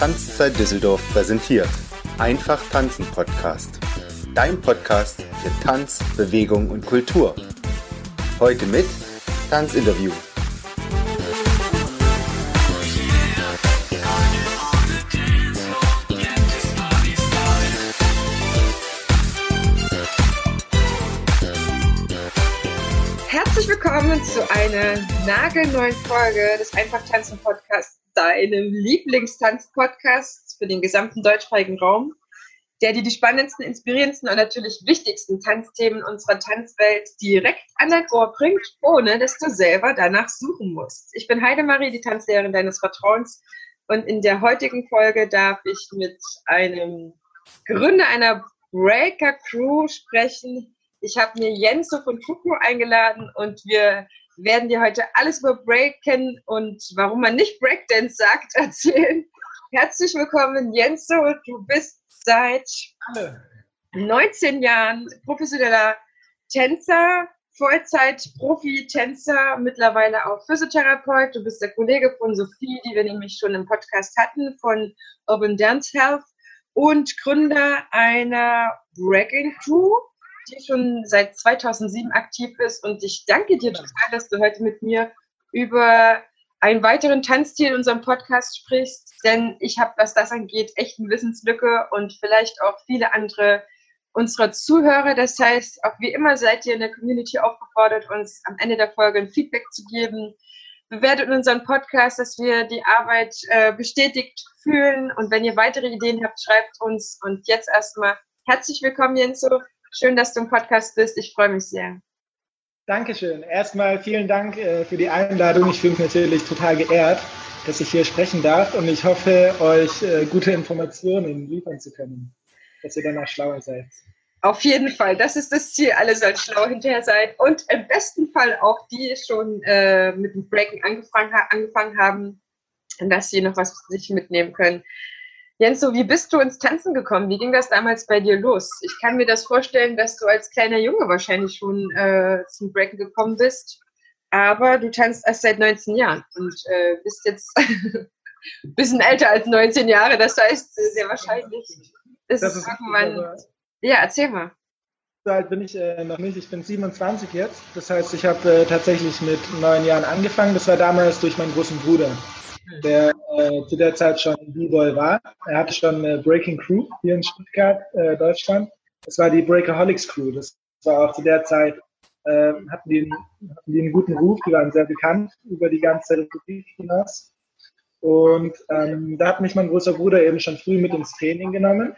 Tanzzeit Düsseldorf präsentiert. Einfach tanzen Podcast. Dein Podcast für Tanz, Bewegung und Kultur. Heute mit Tanzinterview. Herzlich willkommen zu einer nagelneuen Folge des Einfach Tanzen Podcasts, deinem Lieblingstanz-Podcast für den gesamten deutschsprachigen Raum, der dir die spannendsten, inspirierendsten und natürlich wichtigsten Tanzthemen unserer Tanzwelt direkt an dein Ohr bringt, ohne dass du selber danach suchen musst. Ich bin Heidemarie, die Tanzlehrerin deines Vertrauens und in der heutigen Folge darf ich mit einem Gründer einer Breaker Crew sprechen, ich habe mir Jenso von Fuku eingeladen und wir werden dir heute alles über Breaken und warum man nicht Breakdance sagt erzählen. Herzlich willkommen, Jenso. Du bist seit 19 Jahren professioneller Tänzer, Vollzeit-Profi-Tänzer, mittlerweile auch Physiotherapeut. Du bist der Kollege von Sophie, die wir nämlich schon im Podcast hatten, von Urban Dance Health und Gründer einer Breaking Crew die schon seit 2007 aktiv ist. Und ich danke dir total, dass du heute mit mir über einen weiteren Tanzstil in unserem Podcast sprichst, denn ich habe, was das angeht, echt eine Wissenslücke und vielleicht auch viele andere unserer Zuhörer. Das heißt, auch wie immer seid ihr in der Community aufgefordert, uns am Ende der Folge ein Feedback zu geben. Bewertet unseren Podcast, dass wir die Arbeit äh, bestätigt fühlen. Und wenn ihr weitere Ideen habt, schreibt uns. Und jetzt erstmal herzlich willkommen, Jenso. Schön, dass du im Podcast bist. Ich freue mich sehr. Dankeschön. Erstmal vielen Dank äh, für die Einladung. Ich fühle mich natürlich total geehrt, dass ich hier sprechen darf und ich hoffe, euch äh, gute Informationen liefern zu können, dass ihr danach schlauer seid. Auf jeden Fall, das ist das Ziel. Alle sollen schlau hinterher sein und im besten Fall auch die schon äh, mit dem Breaking angefangen, angefangen haben, dass sie noch was für sich mitnehmen können. Jens, so wie bist du ins Tanzen gekommen? Wie ging das damals bei dir los? Ich kann mir das vorstellen, dass du als kleiner Junge wahrscheinlich schon äh, zum Breaken gekommen bist, aber du tanzt erst seit 19 Jahren und äh, bist jetzt ein bisschen älter als 19 Jahre. Das heißt, sehr wahrscheinlich ist es irgendwann. Ja, erzähl mal. So alt bin ich äh, noch nicht. Ich bin 27 jetzt. Das heißt, ich habe äh, tatsächlich mit neun Jahren angefangen. Das war damals durch meinen großen Bruder der äh, zu der Zeit schon B-Boy war. Er hatte schon eine Breaking Crew hier in Stuttgart, äh, Deutschland. Das war die Breakaholics Crew. Das war auch zu der Zeit, äh, hatten, die einen, hatten die einen guten Ruf, die waren sehr bekannt über die ganze Republik hinaus. Und ähm, da hat mich mein großer Bruder eben schon früh mit ins Training genommen.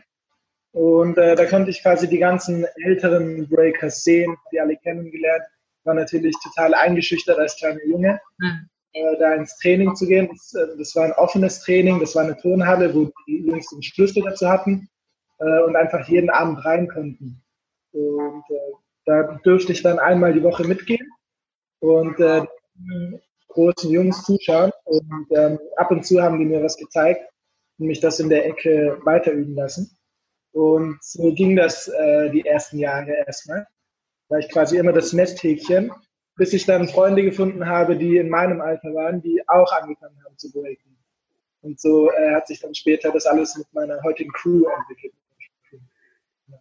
Und äh, da konnte ich quasi die ganzen älteren Breakers sehen, die alle kennengelernt. War natürlich total eingeschüchtert als kleiner Junge. Mhm äh, da ins Training zu gehen. Das, äh, das, war ein offenes Training, das war eine Turnhalle, wo die Jungs den Schlüssel dazu hatten äh, und einfach jeden Abend rein konnten. Und da dürfte ich dann einmal die Woche mitgehen und großen Jungs zuschauen. Und ähm, ab und zu haben die mir was gezeigt und mich das in der Ecke weiterüben lassen. Und so ging das äh, die ersten Jahre erstmal. War ich quasi immer das Nesthäkchen bis ich dann Freunde gefunden habe, die in meinem Alter waren, die auch angefangen haben zu breaken. Und so äh, hat sich dann später das alles mit meiner heutigen Crew entwickelt.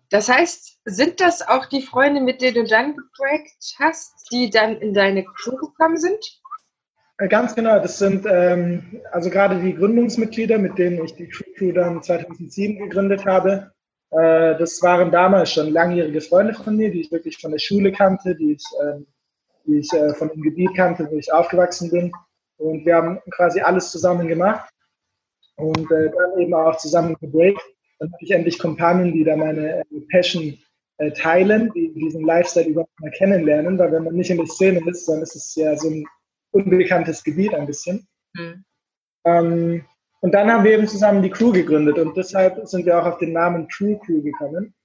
Das heißt, sind das auch die Freunde, mit denen du dann gebreakt hast, die dann in deine Crew gekommen sind? Äh, ganz genau, das sind ähm, also gerade die Gründungsmitglieder, mit denen ich die Crew dann 2007 gegründet habe. Äh, das waren damals schon langjährige Freunde von mir, die ich wirklich von der Schule kannte, die ich ähm, die ich äh, von dem Gebiet kannte, wo ich aufgewachsen bin. Und wir haben quasi alles zusammen gemacht und äh, dann eben auch zusammen gebreakt. Dann habe ich endlich Kompanen, die da meine äh, Passion äh, teilen, die diesen Lifestyle überhaupt mal kennenlernen, weil wenn man nicht in der Szene ist, dann ist es ja so ein unbekanntes Gebiet ein bisschen. Mhm. Ähm, und dann haben wir eben zusammen die Crew gegründet und deshalb sind wir auch auf den Namen True Crew gekommen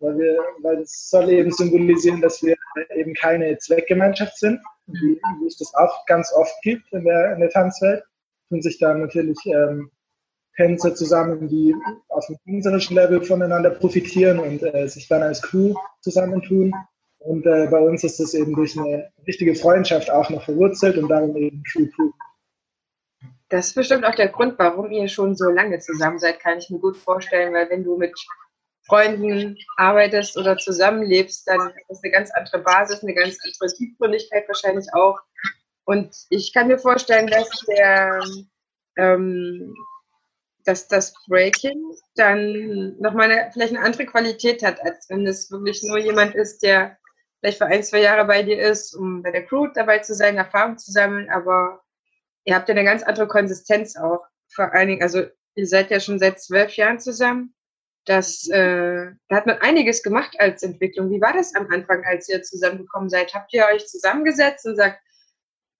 weil, wir, weil es soll eben symbolisieren, dass wir eben keine Zweckgemeinschaft sind, wie, wie es das auch ganz oft gibt in der, in der Tanzwelt. Tun sich da natürlich ähm, Tänzer zusammen, die auf einem künstlerischen Level voneinander profitieren und äh, sich dann als Crew zusammentun. Und äh, bei uns ist das eben durch eine richtige Freundschaft auch noch verwurzelt und darum eben True Crew. Das ist bestimmt auch der Grund, warum ihr schon so lange zusammen seid, kann ich mir gut vorstellen, weil wenn du mit Freunden arbeitest oder zusammenlebst, dann ist eine ganz andere Basis, eine ganz andere Tiefgründigkeit wahrscheinlich auch. Und ich kann mir vorstellen, dass der, ähm, dass das Breaking dann nochmal eine, vielleicht eine andere Qualität hat, als wenn es wirklich nur jemand ist, der vielleicht für ein, zwei Jahre bei dir ist, um bei der Crew dabei zu sein, Erfahrung zu sammeln, aber ihr habt ja eine ganz andere Konsistenz auch. Vor allen Dingen, also ihr seid ja schon seit zwölf Jahren zusammen. Das, äh, da hat man einiges gemacht als Entwicklung. Wie war das am Anfang, als ihr zusammengekommen seid? Habt ihr euch zusammengesetzt und sagt,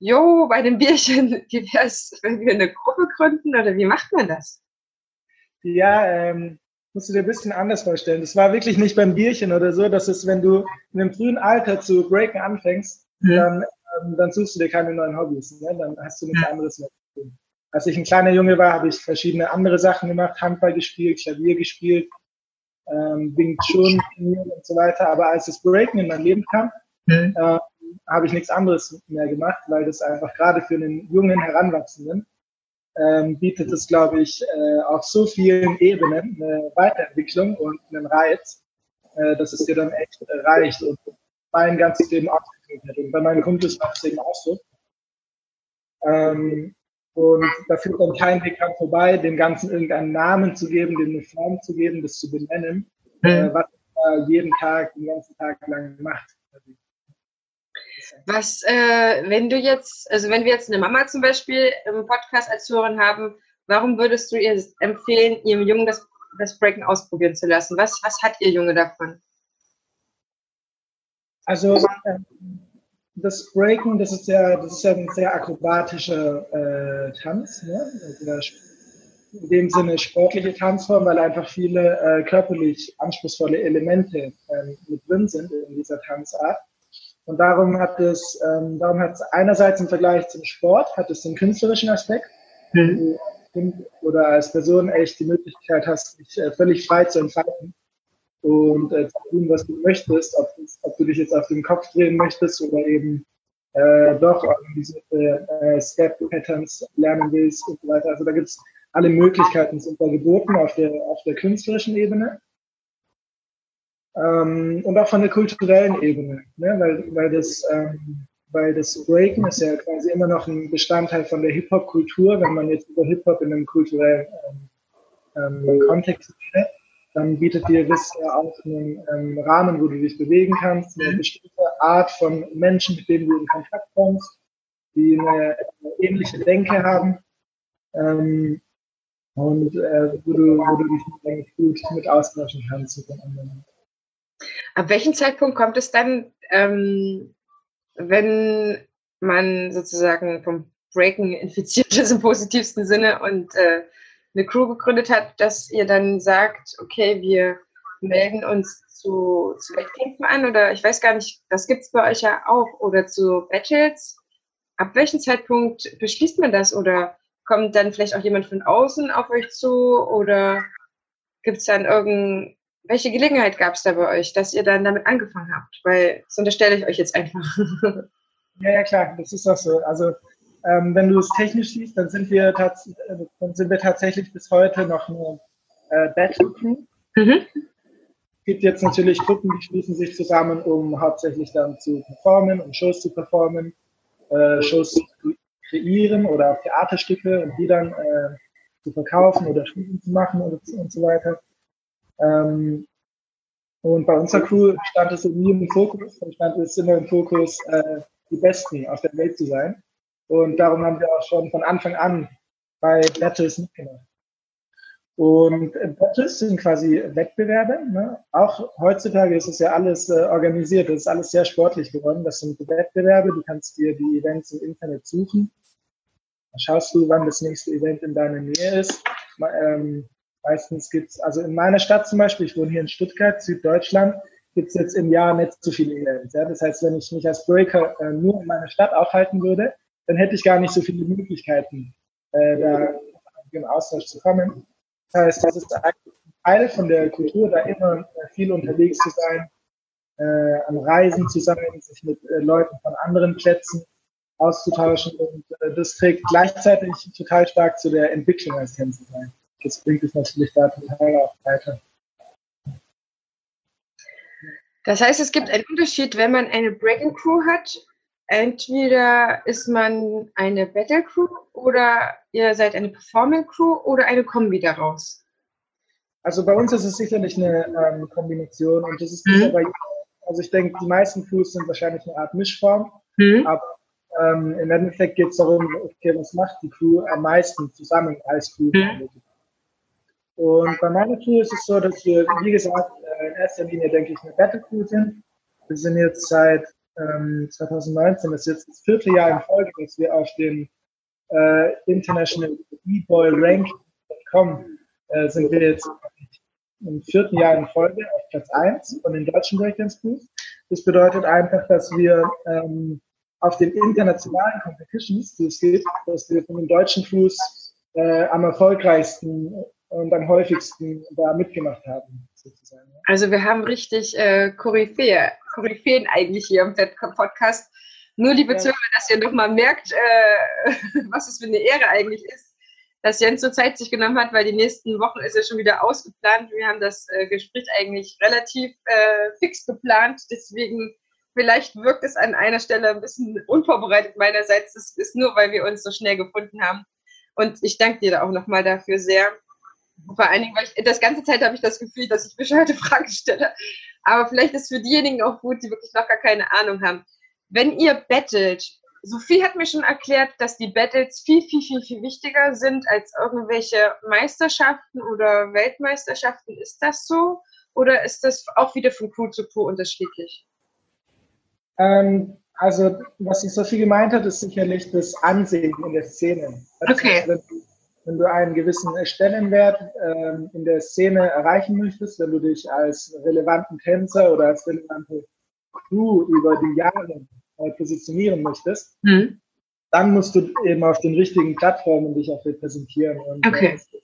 jo, bei dem Bierchen, wie wäre es, wenn wir eine Gruppe gründen oder wie macht man das? Ja, ähm, musst du dir ein bisschen anders vorstellen. Das war wirklich nicht beim Bierchen oder so. Das ist, wenn du in einem frühen Alter zu breaken anfängst, mhm. dann, ähm, dann suchst du dir keine neuen Hobbys. Ne? Dann hast du nichts anderes mehr zu tun. Als ich ein kleiner Junge war, habe ich verschiedene andere Sachen gemacht, Handball gespielt, Klavier gespielt, ähm, Wing Chun und so weiter. Aber als das Breaken in mein Leben kam, mhm. äh, habe ich nichts anderes mehr gemacht, weil das einfach gerade für einen jungen Heranwachsenden ähm, bietet es, glaube ich, äh, auf so vielen Ebenen eine Weiterentwicklung und einen Reiz, äh, dass es dir dann echt äh, reicht und mein ganzes Leben ausgefüllt hat. Und bei meinen Kumpels war es eben auch so. Ähm, und da führt dann kein Weg dran vorbei, dem Ganzen irgendeinen Namen zu geben, dem eine Form zu geben, das zu benennen, mhm. äh, was man jeden Tag, den ganzen Tag lang macht. Was, äh, wenn du jetzt, also wenn wir jetzt eine Mama zum Beispiel im Podcast als Hörerin haben, warum würdest du ihr empfehlen, ihrem Jungen das, das Breaken ausprobieren zu lassen? Was, was hat ihr Junge davon? Also äh, das Breaken, das ist ja, das ist ja ein sehr akrobatischer äh, Tanz, ne? Also in dem Sinne sportliche Tanzform, weil einfach viele äh, körperlich anspruchsvolle Elemente äh, mit drin sind in dieser Tanzart. Und darum hat es, ähm, darum hat es einerseits im Vergleich zum Sport, hat es den künstlerischen Aspekt, mhm. oder als Person echt die Möglichkeit hast, dich äh, völlig frei zu entfalten und äh, tun, was du möchtest, ob, ob, du dich jetzt auf den Kopf drehen möchtest oder eben äh, doch organisierte äh, Step-Patterns lernen willst und so weiter. Also da gibt es alle Möglichkeiten sind da geboten auf der, auf der künstlerischen Ebene ähm, und auch von der kulturellen Ebene, ne? weil, weil, das, ähm, weil das Breaken ist ja quasi immer noch ein Bestandteil von der Hip-Hop-Kultur, wenn man jetzt über Hip-Hop in einem kulturellen ähm, ähm Kontext redet, dann bietet dir das ja auch einen ähm, Rahmen, wo du dich bewegen kannst, eine bestimmte Art von Menschen, mit denen du in Kontakt kommst, die eine, eine ähnliche Denke haben. Ähm, und äh, wo, du, wo du dich eigentlich gut mit austauschen kannst mit den anderen. Ab welchem Zeitpunkt kommt es dann, ähm, wenn man sozusagen vom Breaken infiziert ist im positivsten Sinne und äh, eine Crew gegründet hat, dass ihr dann sagt, okay, wir melden uns zu, zu Wettkämpfen an oder ich weiß gar nicht, das gibt es bei euch ja auch oder zu Battles. Ab welchem Zeitpunkt beschließt man das oder kommt dann vielleicht auch jemand von außen auf euch zu oder gibt es dann irgendein welche Gelegenheit gab es da bei euch, dass ihr dann damit angefangen habt? Weil das unterstelle ich euch jetzt einfach. ja, ja, klar, das ist auch so. Also ähm, wenn du es technisch siehst, dann sind wir, äh, dann sind wir tatsächlich bis heute noch eine äh, Battle Crew. Mhm. Es gibt jetzt natürlich Gruppen, die schließen sich zusammen, um hauptsächlich dann zu performen, um Shows zu performen, äh, Shows zu kreieren oder auch Theaterstücke und die dann äh, zu verkaufen oder Studien zu machen und, und so weiter. Ähm, und bei unserer Crew stand es nie im Fokus, stand es immer im Fokus, äh, die Besten auf der Welt zu sein. Und darum haben wir auch schon von Anfang an bei Battles mitgemacht. Und Battles sind quasi Wettbewerbe. Ne? Auch heutzutage ist es ja alles äh, organisiert, es ist alles sehr sportlich geworden. Das sind Wettbewerbe, du kannst dir die Events im Internet suchen. Dann schaust du, wann das nächste Event in deiner Nähe ist. Ähm, Meistens gibt es, also in meiner Stadt zum Beispiel, ich wohne hier in Stuttgart, Süddeutschland, gibt es jetzt im Jahr nicht so viele Events. Ja? Das heißt, wenn ich mich als Breaker äh, nur in meiner Stadt aufhalten würde, dann hätte ich gar nicht so viele Möglichkeiten, äh, da im Austausch zu kommen. Das heißt, das ist ein Teil von der Kultur, da immer äh, viel unterwegs zu sein, äh, an Reisen zu sein, sich mit äh, Leuten von anderen Plätzen auszutauschen und äh, das trägt gleichzeitig total stark zu der Entwicklung als Tänzer bei. Das bringt es natürlich da total auch weiter. Das heißt, es gibt einen Unterschied, wenn man eine Breaking Crew hat. Entweder ist man eine Battle Crew oder ihr seid eine Performing Crew oder eine Kombi daraus. Also bei uns ist es sicherlich eine ähm, Kombination und das ist mhm. bei also ich denke, die meisten Crews sind wahrscheinlich eine Art Mischform, mhm. aber ähm, im Endeffekt geht es darum, okay, was macht die Crew am meisten zusammen als Crew? Mhm. Und bei meiner Crew ist es so, dass wir, wie gesagt, äh, in erster Linie, denke ich, eine Battle Crew sind. Wir sind jetzt seit ähm, 2019, das ist jetzt das vierte Jahr in Folge, dass wir auf den äh, International E-Boy Rank.com äh, sind wir jetzt im vierten Jahr in Folge auf Platz 1 von den deutschen Breakdance Crews. Das bedeutet einfach, dass wir ähm, auf den internationalen Competitions, die es gibt, dass wir von den deutschen Crews äh, am erfolgreichsten und am häufigsten da mitgemacht haben. Sozusagen. Also wir haben richtig äh, Koryphäe, Koryphäen eigentlich hier im Podcast. Nur liebe ja. Zuhörer, dass ihr nochmal merkt, äh, was es für eine Ehre eigentlich ist, dass Jens so Zeit sich genommen hat, weil die nächsten Wochen ist ja schon wieder ausgeplant. Wir haben das äh, Gespräch eigentlich relativ äh, fix geplant. Deswegen vielleicht wirkt es an einer Stelle ein bisschen unvorbereitet meinerseits. Das ist nur, weil wir uns so schnell gefunden haben. Und ich danke dir da auch nochmal dafür sehr. Vor allen Dingen, weil ich das ganze Zeit habe ich das Gefühl, dass ich bescheuerte Fragen stelle. Aber vielleicht ist für diejenigen auch gut, die wirklich noch gar keine Ahnung haben. Wenn ihr bettelt, Sophie hat mir schon erklärt, dass die Battles viel, viel, viel, viel wichtiger sind als irgendwelche Meisterschaften oder Weltmeisterschaften. Ist das so? Oder ist das auch wieder von Crew zu Crew unterschiedlich? Ähm, also, was die Sophie gemeint hat, ist sicherlich das Ansehen in der Szene. Also, okay. Wenn, wenn, du einen gewissen Stellenwert ähm, in der Szene erreichen möchtest, wenn du dich als relevanten Tänzer oder als relevante Crew über die Jahre äh, positionieren möchtest, mhm. dann musst du eben auf den richtigen Plattformen dich auch repräsentieren. Und äh, okay. äh,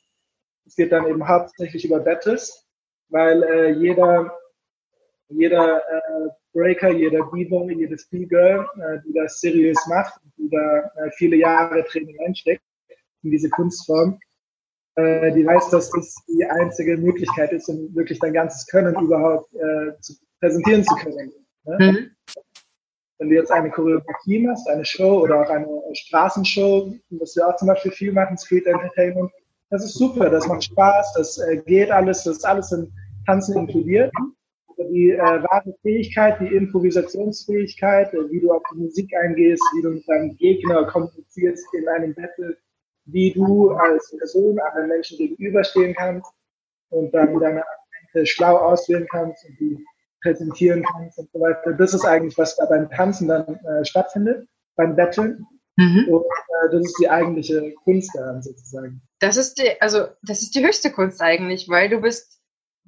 es geht dann eben hauptsächlich über Battles, weil äh, jeder, jeder äh, Breaker, jeder Beaver, jedes B-Girl, äh, die das seriös macht, die da viele Jahre Training einsteckt in diese Kunstform, äh, die weiß, dass das die einzige Möglichkeit ist, um wirklich dein ganzes Können überhaupt äh, zu präsentieren zu können. Ne? Mhm. Wenn du jetzt eine Choreografie machst, eine Show oder auch eine Straßenshow, was wir auch zum Beispiel viel machen, Street Entertainment, das ist super, das macht Spaß, das äh, geht alles, das ist alles in Tanzen inkludiert. Die äh, wahre Fähigkeit, die Improvisationsfähigkeit, äh, wie du auf die Musik eingehst, wie du mit deinem Gegner kommunizierst in einem Battle, wie du als Person anderen Menschen gegenüberstehen kannst und dann deine Akzente schlau auswählen kannst und die präsentieren kannst und so weiter. Das ist eigentlich, was da beim Tanzen dann äh, stattfindet, beim Battlen. Mhm. Und äh, das ist die eigentliche Kunst daran sozusagen. Das ist die, also das ist die höchste Kunst eigentlich, weil du bist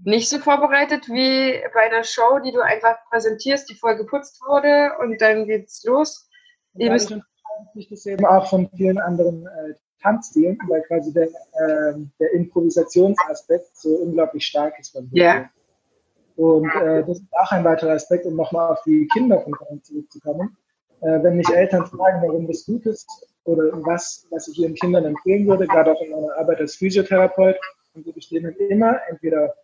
nicht so vorbereitet wie bei einer Show, die du einfach präsentierst, die vorher geputzt wurde und dann geht's los. Ja, ich unterscheide das eben auch von vielen anderen äh, Tanzstilen, weil quasi der, äh, der Improvisationsaspekt so unglaublich stark ist. Ja. Yeah. Und äh, das ist auch ein weiterer Aspekt, um nochmal auf die Kinder von vorhin zurückzukommen. Äh, wenn mich Eltern fragen, warum das gut ist oder was, was ich ihren Kindern empfehlen würde, gerade auch in meiner Arbeit als Physiotherapeut, dann würde ich denen immer entweder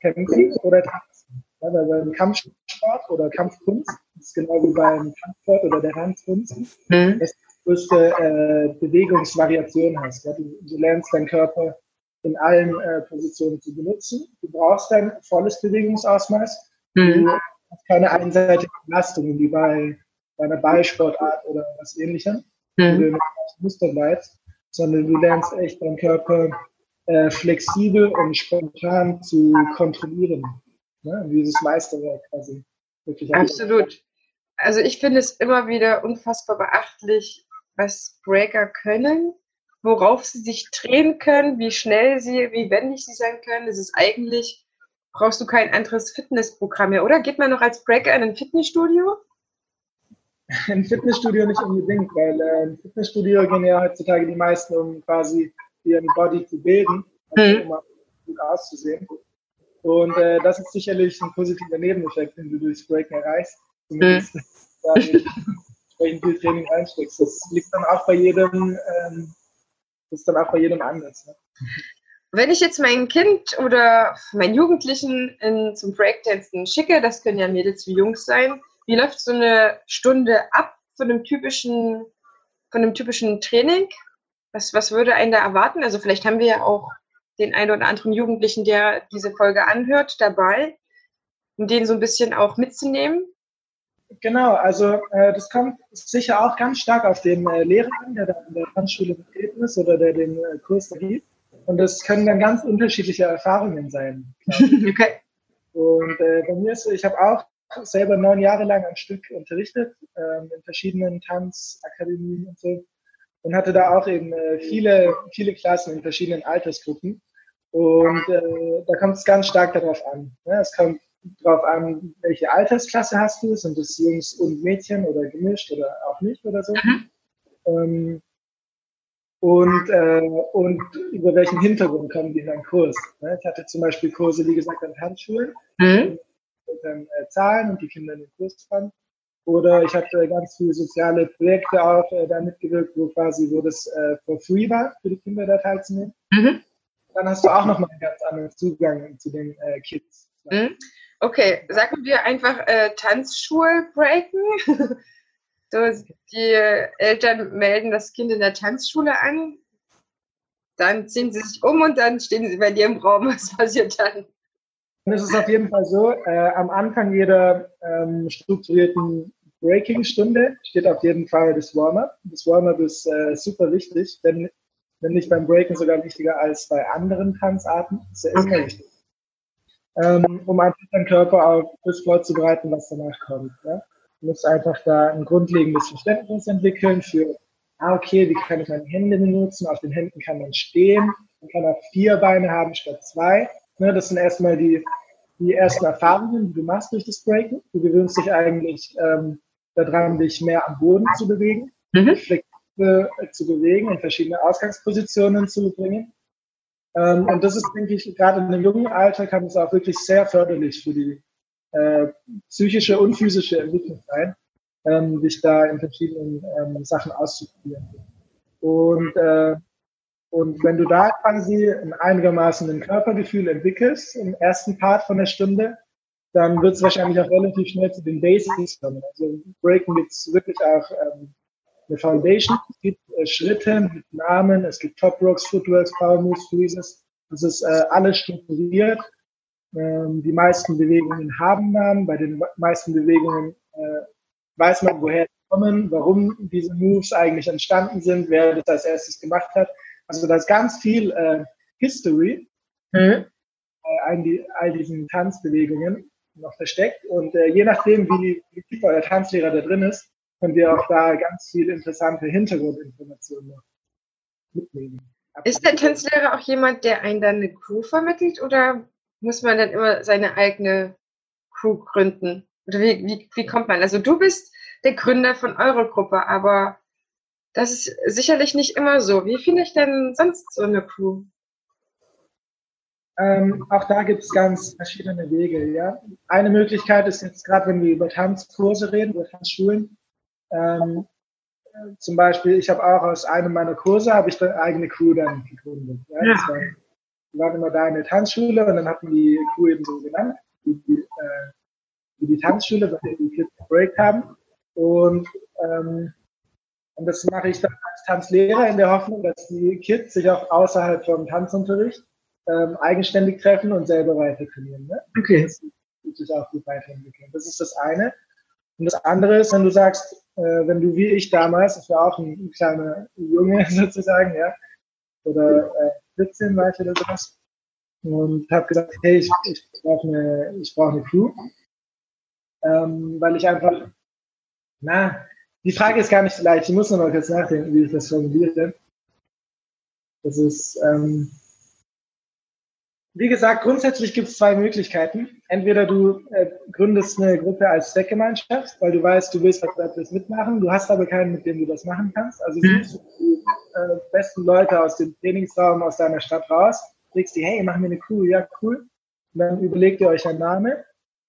kämpfen oder tanzen. Ja, weil beim Kampfsport oder Kampfkunst, das ist genau wie beim Kampfsport oder der Tanzkunst, mhm. es die größte äh, Bewegungsvariation hast. Ja? Du, du lernst deinen Körper in allen äh, Positionen zu benutzen. Du brauchst ein volles Bewegungsausmaß. Mhm. Du hast keine einseitige Belastung wie bei, bei einer Ballsportart oder was ähnlichem, mhm. wo du in Muster bleibst, sondern du lernst echt deinen Körper äh, flexibel und spontan zu kontrollieren. Ne? Dieses Meisterwerk quasi. Wirklich Absolut. Also ich finde es immer wieder unfassbar beachtlich, was Breaker können worauf sie sich drehen können, wie schnell sie, wie wendig sie sein können. Das ist eigentlich, brauchst du kein anderes Fitnessprogramm mehr, oder? Geht man noch als Breaker in ein Fitnessstudio? Ein Fitnessstudio nicht unbedingt, weil äh, im Fitnessstudio gehen ja heutzutage die meisten, um quasi ihren Body zu bilden, also mhm. um gut auszusehen. Und äh, das ist sicherlich ein positiver Nebeneffekt, den du durchs Breaken erreichst. Zumindest mhm. Dementsprechend viel Training reinsteckst. Das liegt dann auch bei jedem, ähm, ist dann auch bei jedem anders. Ne? Wenn ich jetzt mein Kind oder meinen Jugendlichen in, zum Breakdancen schicke, das können ja Mädels wie Jungs sein, wie läuft so eine Stunde ab von einem typischen, von einem typischen Training? Was, was würde einen da erwarten? Also vielleicht haben wir ja auch den einen oder anderen Jugendlichen, der diese Folge anhört, dabei, um den so ein bisschen auch mitzunehmen. Genau, also äh, das kommt sicher auch ganz stark auf den äh, Lehrer an, der da in der Tanzschule vertreten ist oder der den äh, Kurs da gibt. Und das können dann ganz unterschiedliche Erfahrungen sein. okay. Und äh, bei mir ist, ich habe auch selber neun Jahre lang ein Stück unterrichtet ähm, in verschiedenen Tanzakademien und so und hatte da auch eben äh, viele, viele Klassen in verschiedenen Altersgruppen. Und äh, da kommt es ganz stark darauf an. Ne? Es kommt darauf an, welche Altersklasse hast du, sind es Jungs und Mädchen oder gemischt oder auch nicht oder so. Mhm. Ähm, und, äh, und über welchen Hintergrund kommen die in einen Kurs. Ne? Ich hatte zum Beispiel Kurse, wie gesagt, an Tanzschulen, mhm. und dann äh, Zahlen und die Kinder in den Kurs fahren. Oder ich hatte ganz viele soziale Projekte auch äh, da mitgewirkt, wo quasi, wo das äh, for free war, für die Kinder da teilzunehmen. Mhm. Dann hast du auch nochmal einen ganz anderen Zugang zu den äh, Kids. Mhm. Okay, sagen wir einfach äh, Tanzschule breaken. So, die Eltern melden das Kind in der Tanzschule an, dann ziehen sie sich um und dann stehen sie bei dir im Raum. Was passiert dann? Es ist auf jeden Fall so, äh, am Anfang jeder ähm, strukturierten Breaking-Stunde steht auf jeden Fall das Warm-up. Das Warm-up ist äh, super wichtig, denn wenn nicht beim Breaking sogar wichtiger als bei anderen Tanzarten. Das ist ja immer wichtig. Ähm, um einfach den Körper auf das vorzubereiten, was danach kommt. Ja? muss einfach da ein grundlegendes Verständnis entwickeln für, ah, okay, wie kann ich meine Hände benutzen? Auf den Händen kann man stehen, man kann auch vier Beine haben statt zwei. Ne, das sind erstmal die, die ersten Erfahrungen, die du machst durch das Breaken. Du gewöhnst dich eigentlich ähm, daran, dich mehr am Boden zu bewegen, mhm. flexibel zu bewegen, in verschiedene Ausgangspositionen zu bringen. Ähm, und das ist, denke ich, gerade in einem jungen Alter kann es auch wirklich sehr förderlich für die äh, psychische und physische Entwicklung sein, ähm, sich da in verschiedenen ähm, Sachen auszuprobieren. Und, äh, und wenn du da quasi ein einigermaßen ein Körpergefühl entwickelst im ersten Part von der Stunde, dann wird es wahrscheinlich auch relativ schnell zu den Basics kommen. Also Breaking es wirklich auch ähm, eine Foundation, es gibt äh, Schritte mit Namen, es gibt Top Rocks, Footworks, Power Moves, Freezes. Das ist äh, alles strukturiert ähm, die meisten Bewegungen haben Namen. Bei den meisten Bewegungen äh, weiß man, woher sie kommen, warum diese Moves eigentlich entstanden sind, wer das als erstes gemacht hat. Also da ist ganz viel äh, History mhm. äh, die, all diesen Tanzbewegungen noch versteckt. Und äh, je nachdem, wie, wie tief euer Tanzlehrer da drin ist, könnt ihr auch da ganz viel interessante Hintergrundinformationen noch mitnehmen. Ist der Tanzlehrer auch jemand, der einen dann eine Crew vermittelt oder muss man dann immer seine eigene Crew gründen? Oder wie, wie, wie kommt man? Also du bist der Gründer von eurer Gruppe, aber das ist sicherlich nicht immer so. Wie finde ich denn sonst so eine Crew? Ähm, auch da gibt es ganz verschiedene Wege. Ja? Eine Möglichkeit ist jetzt gerade, wenn wir über Tanzkurse reden, über Tanzschulen. Ähm, zum Beispiel, ich habe auch aus einem meiner Kurse habe ich eine eigene Crew dann gegründet. Ja? ja. War, wir waren immer da in der Tanzschule und dann hatten die Crew eben so genannt, wie die, äh, wie die Tanzschule, der die Kids Break haben. Und, ähm, und das mache ich dann als Tanzlehrer in der Hoffnung, dass die Kids sich auch außerhalb vom Tanzunterricht ähm, eigenständig treffen und selber weiter trainieren. Ne? Okay. Das sich auch gut weiterentwickeln. Das ist das eine. Und das andere ist, wenn du sagst, äh, wenn du wie ich damals, ich war auch ein, ein kleiner Junge sozusagen, ja, oder äh, 14 war ich oder sowas. Und habe gesagt, hey, ich, ich brauche eine, brauch eine Crew. Ähm, weil ich einfach, na, die Frage ist gar nicht so leicht. Ich muss noch mal kurz nachdenken, wie ich das formuliere. Das ist, ähm, wie gesagt, grundsätzlich gibt es zwei Möglichkeiten. Entweder du äh, gründest eine Gruppe als Zweckgemeinschaft, weil du weißt, du willst was mitmachen, du hast aber keinen, mit dem du das machen kannst. Also mhm. suchst du die äh, besten Leute aus dem Trainingsraum aus deiner Stadt raus, legst die, hey, mach mir eine Crew, ja, cool. Und dann überlegt ihr euch einen Namen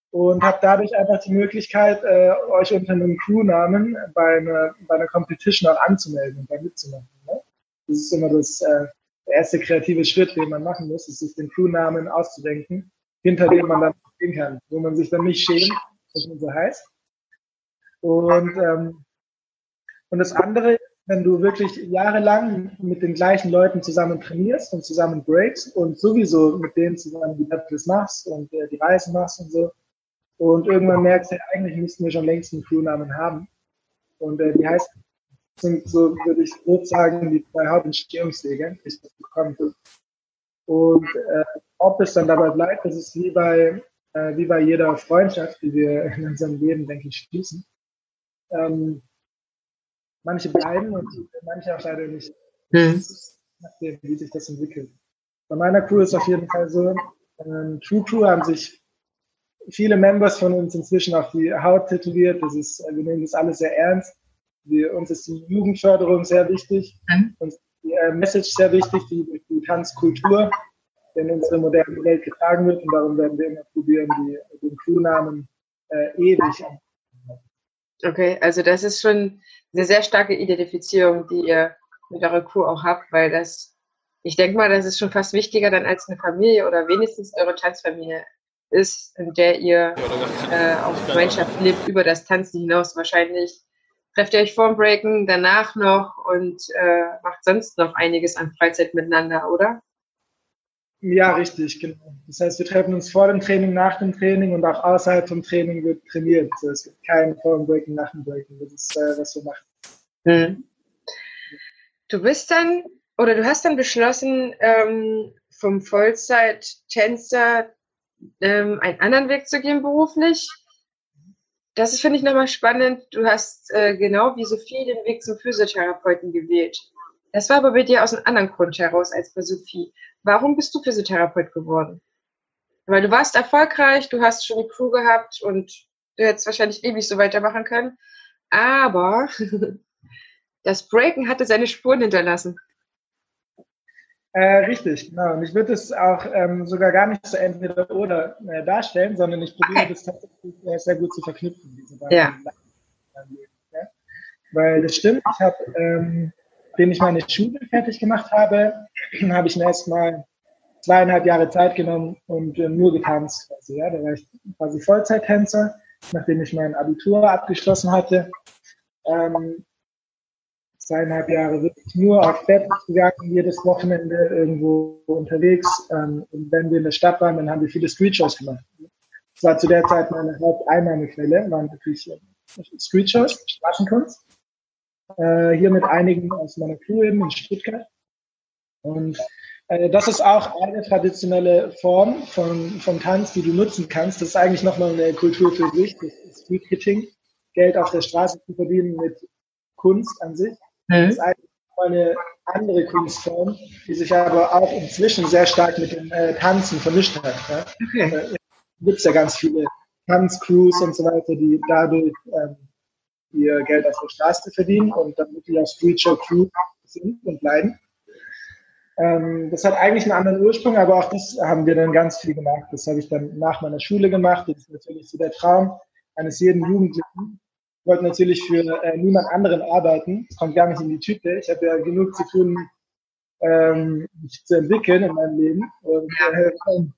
und habt dadurch einfach die Möglichkeit, äh, euch unter einem Crewnamen bei einer, bei einer Competition auch anzumelden und da mitzumachen. Ne? Das ist immer das, äh, der erste kreative Schritt, den man machen muss, ist sich den Crewnamen auszudenken, hinter dem man dann stehen kann, wo man sich dann nicht schämt, dass man so heißt. Und, ähm, und das andere, wenn du wirklich jahrelang mit den gleichen Leuten zusammen trainierst und zusammen breaks und sowieso mit denen zusammen die Battles machst und äh, die Reisen machst und so, und irgendwann merkst du, eigentlich müssten wir schon längst einen Crewnamen haben. Und äh, die heißt, sind so, würde ich grob sagen, die zwei Hauptentstehungswege, die ich das bekommen habe. Und äh, ob es dann dabei bleibt, das ist wie bei, äh, wie bei jeder Freundschaft, die wir in unserem Leben, denke ich, schließen. Ähm, manche bleiben und manche auch leider nicht. Mhm. Nachdem, wie sich das entwickelt. Bei meiner Crew ist auf jeden Fall so, ähm, True Crew haben sich viele Members von uns inzwischen auf die Haut tätowiert. Das ist, wir nehmen das alles sehr ernst. Wir, uns ist die Jugendförderung sehr wichtig. Mhm. Uns die äh, Message sehr wichtig, die, die Tanzkultur, die in unsere moderne Welt getragen wird. Und darum werden wir immer probieren, die, den Crewnamen äh, ewig. Okay, also das ist schon eine sehr starke Identifizierung, die ihr mit eurer Crew auch habt, weil das, ich denke mal, das ist schon fast wichtiger dann als eine Familie oder wenigstens eure Tanzfamilie ist, in der ihr äh, auf Gemeinschaft lebt, über das Tanzen hinaus wahrscheinlich. Trefft ihr euch vorm Breaken, danach noch und äh, macht sonst noch einiges an Freizeit miteinander, oder? Ja, richtig, genau. Das heißt, wir treffen uns vor dem Training, nach dem Training und auch außerhalb vom Training wird trainiert. Es gibt kein vor dem Breaking, nach dem Breaking. Das ist, äh, was wir machen. Hm. Du bist dann, oder du hast dann beschlossen, ähm, vom Vollzeit-Tänzer ähm, einen anderen Weg zu gehen beruflich. Das finde ich nochmal spannend. Du hast äh, genau wie Sophie den Weg zum Physiotherapeuten gewählt. Das war aber bei dir aus einem anderen Grund heraus als bei Sophie. Warum bist du Physiotherapeut geworden? Weil du warst erfolgreich, du hast schon die Crew gehabt und du hättest wahrscheinlich ewig so weitermachen können. Aber das Breaken hatte seine Spuren hinterlassen. Äh, richtig, genau. Und ich würde es auch ähm, sogar gar nicht so entweder oder äh, darstellen, sondern ich probiere okay. das tatsächlich äh, sehr gut zu verknüpfen, diese beiden ja. Weil das stimmt, ich habe, ähm, nachdem ich meine Schule fertig gemacht habe, habe ich mir erstmal zweieinhalb Jahre Zeit genommen und äh, nur getanzt. Quasi, ja? Da war ich quasi Vollzeittänzer, nachdem ich mein Abitur abgeschlossen hatte. Ähm, zweieinhalb Jahre wirklich nur auf Bett gegangen, jedes Wochenende irgendwo unterwegs. Ähm, und wenn wir in der Stadt waren, dann haben wir viele Street-Shows gemacht. Das war zu der Zeit meine Haupteinnahmequelle, waren natürlich äh, Street-Shows, Straßenkunst. Äh, hier mit einigen aus meiner Crew eben in Stuttgart. Und äh, das ist auch eine traditionelle Form von, von Tanz, die du nutzen kannst. Das ist eigentlich nochmal eine Kultur für sich, das Street-Hitting. Geld auf der Straße zu verdienen mit Kunst an sich. Mhm. Das ist eigentlich eine andere Kunstform, die sich aber auch inzwischen sehr stark mit dem äh, Tanzen vermischt hat. Ja? Okay. Äh, gibt es ja ganz viele Tanzcrews und so weiter, die dadurch ähm, ihr Geld auf der Straße verdienen und dann wirklich auch Street Show Crew sind und bleiben. Ähm, das hat eigentlich einen anderen Ursprung, aber auch das haben wir dann ganz viel gemacht. Das habe ich dann nach meiner Schule gemacht. Das ist natürlich so der Traum eines jeden Jugendlichen, wollte natürlich für äh, niemand anderen arbeiten. Das kommt gar nicht in die Tüte. Ich habe ja genug zu tun, ähm, mich zu entwickeln in meinem Leben und äh,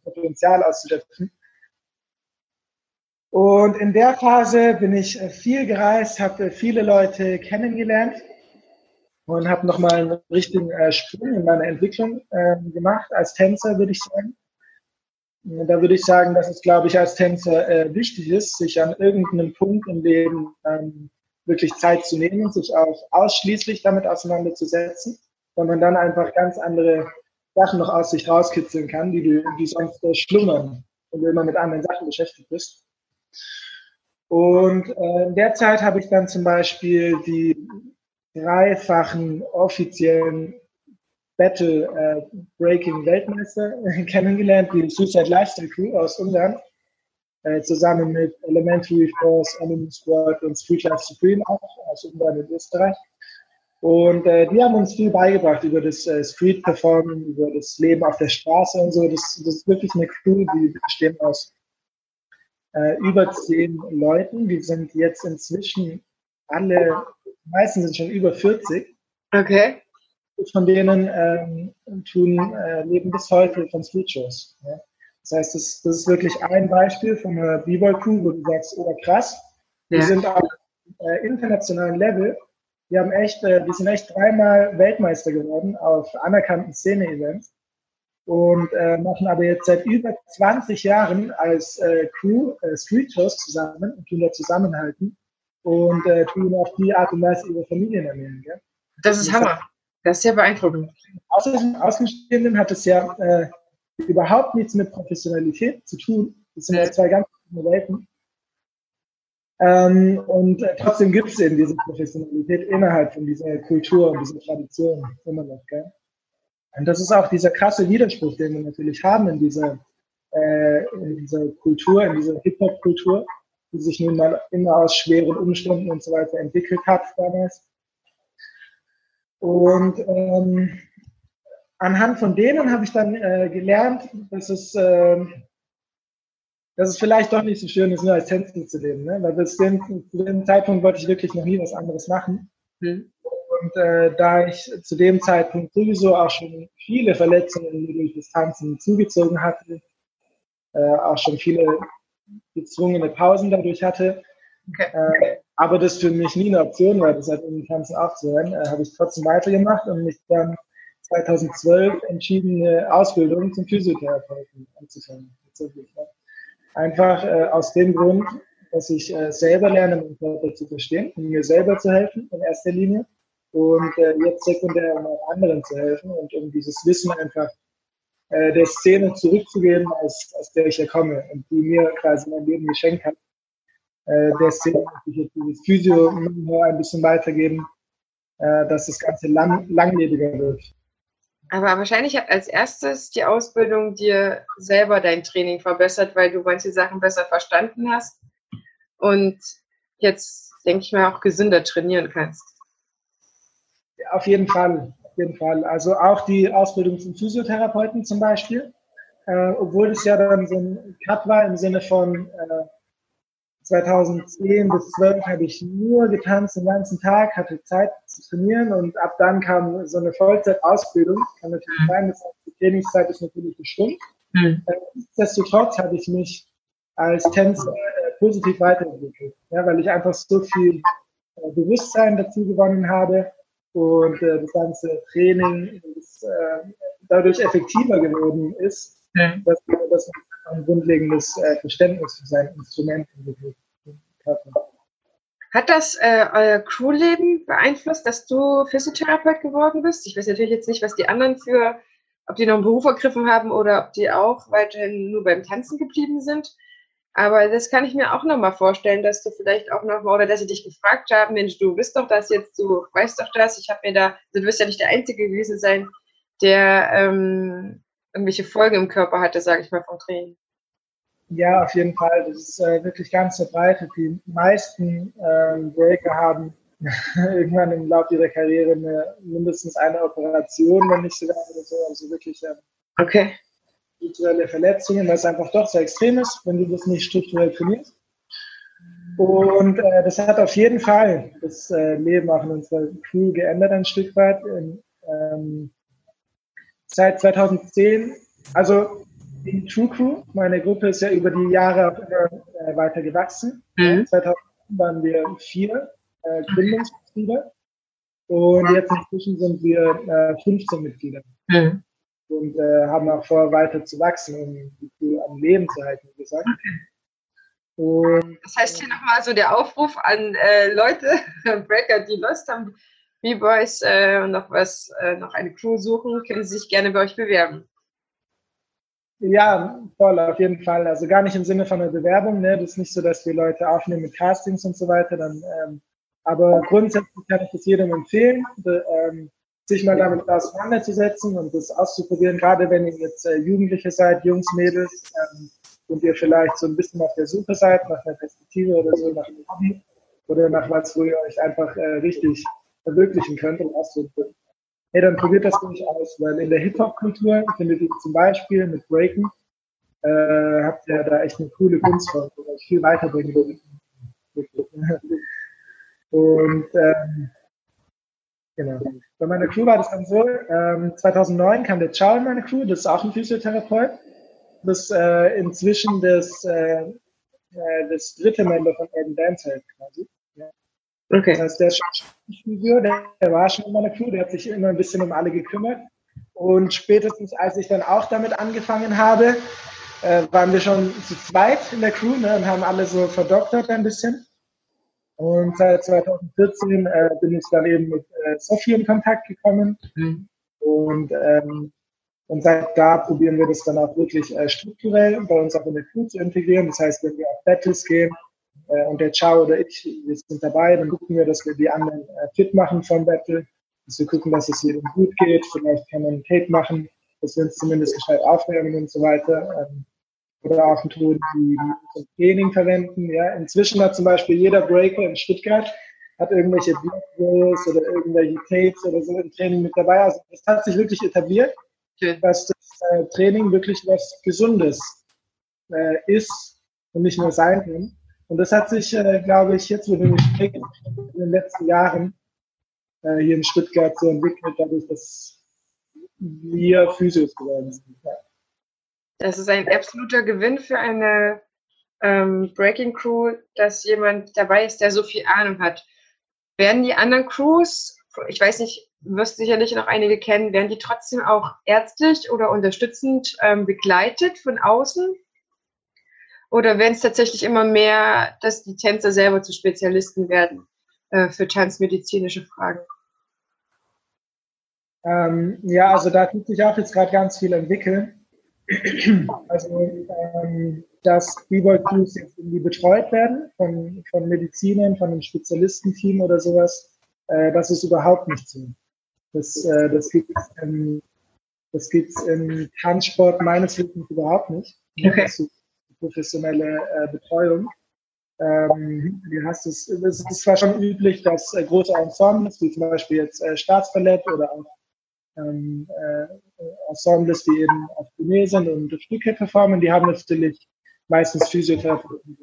Potenzial auszuschöpfen. Und in der Phase bin ich äh, viel gereist, habe viele Leute kennengelernt und habe nochmal einen richtigen äh, Sprung in meiner Entwicklung äh, gemacht, als Tänzer, würde ich sagen. Da würde ich sagen, dass es, glaube ich, als Tänzer äh, wichtig ist, sich an irgendeinem Punkt im Leben ähm, wirklich Zeit zu nehmen, sich auch ausschließlich damit auseinanderzusetzen, weil man dann einfach ganz andere Sachen noch aus sich rauskitzeln kann, die, du, die sonst äh, schlummern, wenn du immer mit anderen Sachen beschäftigt bist. Und äh, in der Zeit habe ich dann zum Beispiel die dreifachen offiziellen Battle äh, Breaking Weltmeister kennengelernt, die Suicide Lifestyle Crew aus Ungarn, äh, zusammen mit Elementary Force, Enemy Squad und Street Life Supreme auch aus Ungarn und Österreich. Und äh, die haben uns viel beigebracht über das äh, Street Performing, über das Leben auf der Straße und so. Das, das ist wirklich eine Crew, die bestehen aus äh, über zehn Leuten. Die sind jetzt inzwischen alle, die meisten sind schon über 40. Okay. Von denen ähm, tun, äh, leben bis heute von Street-Shows. Ja. Das heißt, das, das, ist wirklich ein Beispiel von einer B-Boy-Crew, wo du sagst, oh krass, ja. die sind auf äh, internationalen Level. Die haben echt, äh, die sind echt dreimal Weltmeister geworden auf anerkannten Szene-Events und äh, machen aber jetzt seit über 20 Jahren als äh, Crew äh, Street-Shows zusammen und tun da zusammenhalten und äh, tun auf die Art und Weise ihre Familien ernähren. Gell? Das ist Hammer. Das ist sehr beeindruckend. Außerdem, Außenstehenden hat es ja äh, überhaupt nichts mit Professionalität zu tun. Das sind ja zwei ganz verschiedene Welten. Ähm, und äh, trotzdem gibt es eben diese Professionalität innerhalb von dieser Kultur und dieser Tradition immer noch. Gell? Und das ist auch dieser krasse Widerspruch, den wir natürlich haben in dieser, äh, in dieser Kultur, in dieser Hip-Hop-Kultur, die sich nun mal immer aus schweren Umständen und so weiter entwickelt hat damals. Und ähm, anhand von denen habe ich dann äh, gelernt, dass es, äh, dass es vielleicht doch nicht so schön ist, nur als Tänzer zu leben. Ne? Weil bis dem, zu dem Zeitpunkt wollte ich wirklich noch nie was anderes machen. Mhm. Und äh, da ich zu dem Zeitpunkt sowieso auch schon viele Verletzungen durch das Tanzen zugezogen hatte, äh, auch schon viele gezwungene Pausen dadurch hatte, okay. Aber das für mich nie eine Option war, das halt im Tanzen aufzuhören, äh, habe ich trotzdem weitergemacht und mich dann 2012 entschieden, eine Ausbildung zum Physiotherapeuten anzufangen. Einfach äh, aus dem Grund, dass ich äh, selber lerne, meinen Körper zu verstehen und mir selber zu helfen in erster Linie und äh, jetzt sekundär um auch anderen zu helfen und um dieses Wissen einfach äh, der Szene zurückzugeben, aus, aus der ich ja komme und die mir quasi mein Leben geschenkt hat. Äh, der Szene möchte ich jetzt dieses Physio ein bisschen weitergeben, äh, dass das Ganze lang, langlebiger wird. Aber wahrscheinlich hat als erstes die Ausbildung dir selber dein Training verbessert, weil du manche Sachen besser verstanden hast und jetzt, denke ich mal, auch gesünder trainieren kannst. Auf jeden Fall, auf jeden Fall. Also auch die Ausbildung zum Physiotherapeuten zum Beispiel, äh, obwohl es ja dann so ein Cut war im Sinne von äh, 2010 bis 12 habe ich nur getanzt den ganzen Tag, hatte Zeit zu trainieren und ab dann kam so eine Vollzeitausbildung. Kann natürlich mhm. sein, dass die Trainingszeit ist natürlich bestimmt. Mhm. Nichtsdestotrotz habe ich mich als Tänzer äh, positiv weiterentwickelt, ja, weil ich einfach so viel äh, Bewusstsein dazu gewonnen habe und äh, das ganze Training ist, äh, dadurch effektiver geworden ist, mhm. dass, dass ein grundlegendes äh, Verständnis für sein Instrument entwickelt hat das äh, euer Crewleben beeinflusst, dass du Physiotherapeut geworden bist? Ich weiß natürlich jetzt nicht, was die anderen für, ob die noch einen Beruf ergriffen haben oder ob die auch weiterhin nur beim Tanzen geblieben sind. Aber das kann ich mir auch nochmal vorstellen, dass du vielleicht auch noch, oder dass sie dich gefragt haben, Mensch, du bist doch das jetzt, du weißt doch das, ich habe mir da, du wirst ja nicht der Einzige gewesen sein, der ähm, irgendwelche Folgen im Körper hatte, sage ich mal, vom Training. Ja, auf jeden Fall. Das ist äh, wirklich ganz verbreitet. Die meisten äh, Breaker haben irgendwann im Laufe ihrer Karriere eine, mindestens eine Operation, wenn nicht sogar oder so. Also wirklich äh, okay strukturelle Verletzungen, weil es einfach doch sehr extrem ist, wenn du das nicht strukturell trainierst. Und äh, das hat auf jeden Fall das äh, Leben auch in unserer Crew geändert ein Stück weit. In, ähm, seit 2010, also die True Crew, meine Gruppe ist ja über die Jahre auch immer äh, weiter gewachsen. Mhm. 2000 waren wir vier äh, Gründungsmitglieder und jetzt inzwischen sind wir äh, 15 Mitglieder. Mhm und äh, haben auch vor, weiter zu wachsen, um die Crew am Leben zu halten, wie gesagt. Und, das heißt hier nochmal so der Aufruf an äh, Leute, Breaker, die Lust haben, B-Boys äh, und noch was, äh, noch eine Crew suchen, können sie sich gerne bei euch bewerben. Ja, voll, auf jeden Fall. Also gar nicht im Sinne von einer Bewerbung, ne? Das ist nicht so, dass wir Leute aufnehmen mit Castings und so weiter. Dann, ähm, aber grundsätzlich kann ich das jedem empfehlen. De, ähm, sich mal damit auseinanderzusetzen und das auszuprobieren, gerade wenn ihr jetzt äh, Jugendliche seid, Jungs, Mädels, ähm, und ihr vielleicht so ein bisschen auf der Suche seid, nach einer Perspektive oder so, nach einem Hobby oder nach was, wo ihr euch einfach äh, richtig verwirklichen könnt und ausdrücken Hey, dann probiert das ruhig aus, weil in der Hip-Hop-Kultur findet ihr zum Beispiel mit Breaken äh, habt ihr da echt eine coole Kunstform, die euch viel weiterbringen wird. Und ähm, genau. Bei meiner Crew war das dann so, ähm, 2009 kam der Chow in meine Crew, das ist auch ein Physiotherapeut. Das ist äh, inzwischen das, äh, äh, das dritte Member von Urban Dance Health quasi. Okay. Das heißt, der Physio, der, der war schon in meiner Crew, der hat sich immer ein bisschen um alle gekümmert. Und spätestens als ich dann auch damit angefangen habe, äh, waren wir schon zu zweit in der Crew ne, und haben alle so verdoktert ein bisschen. Und seit 2014 äh, bin ich dann eben mit äh, Sophie in Kontakt gekommen. Mhm. Und, ähm, und seit da probieren wir das dann auch wirklich äh, strukturell bei uns auch in der Crew zu integrieren. Das heißt, wenn wir auf Battles gehen äh, und der Ciao oder ich, wir sind dabei, dann gucken wir, dass wir die anderen äh, fit machen vom Battle, dass wir gucken, dass es jedem gut geht. Vielleicht kann man ein Tape machen, dass wir uns zumindest gescheit aufwärmen und so weiter. Ähm, oder auch Methoden, die zum Training verwenden. Ja. Inzwischen hat zum Beispiel jeder Breaker in Stuttgart hat irgendwelche Videos oder irgendwelche Tapes oder so im Training mit dabei. Also das hat sich wirklich etabliert, dass das äh, Training wirklich was Gesundes äh, ist und nicht nur sein kann. Und das hat sich, äh, glaube ich, jetzt mit dem Gespräch in den letzten Jahren äh, hier in Stuttgart so entwickelt, dadurch, dass wir Physios geworden sind. Ja. Das ist ein absoluter Gewinn für eine ähm, Breaking Crew, dass jemand dabei ist, der so viel Ahnung hat. Werden die anderen Crews, ich weiß nicht, wirst sicherlich noch einige kennen, werden die trotzdem auch ärztlich oder unterstützend ähm, begleitet von außen? Oder werden es tatsächlich immer mehr, dass die Tänzer selber zu Spezialisten werden äh, für tanzmedizinische Fragen? Ähm, ja, also da tut sich auch jetzt gerade ganz viel entwickeln. Also, ähm, dass B-Boy-Crews jetzt irgendwie betreut werden von, von Medizinern, von einem Spezialistenteam oder sowas, äh, das ist überhaupt nicht so. Das, äh, das gibt es im, das gibt's im Tanzsport meines Wissens überhaupt nicht. Okay. Das ist professionelle äh, Betreuung. Ähm, heißt es? Es ist zwar schon üblich, dass äh, große Ensembles, wie zum Beispiel jetzt äh, Staatsballett oder auch ähm, äh, Ensembles, die eben auf Tournee sind und Stücke performen, die haben natürlich meistens Physiotherapeuten.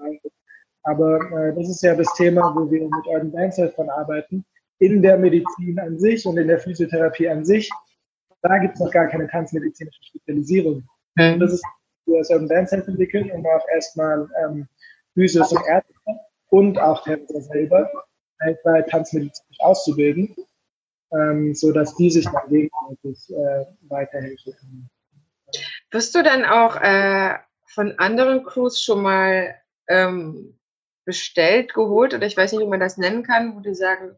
Aber äh, das ist ja das Thema, wo wir mit Urban Dance von arbeiten. In der Medizin an sich und in der Physiotherapie an sich, da gibt es noch gar keine tanzmedizinische Spezialisierung. Mhm. Und das ist, das Urban Dance entwickeln, um auch erstmal ähm, Physios und Ärzte und auch Tänzer selber weltweit tanzmedizinisch auszubilden ähm, so dass die sich dann gegenseitig äh, weiterhelfen können. Wirst du dann auch äh, von anderen Crews schon mal ähm, bestellt, geholt oder ich weiß nicht, wie man das nennen kann, wo die sagen,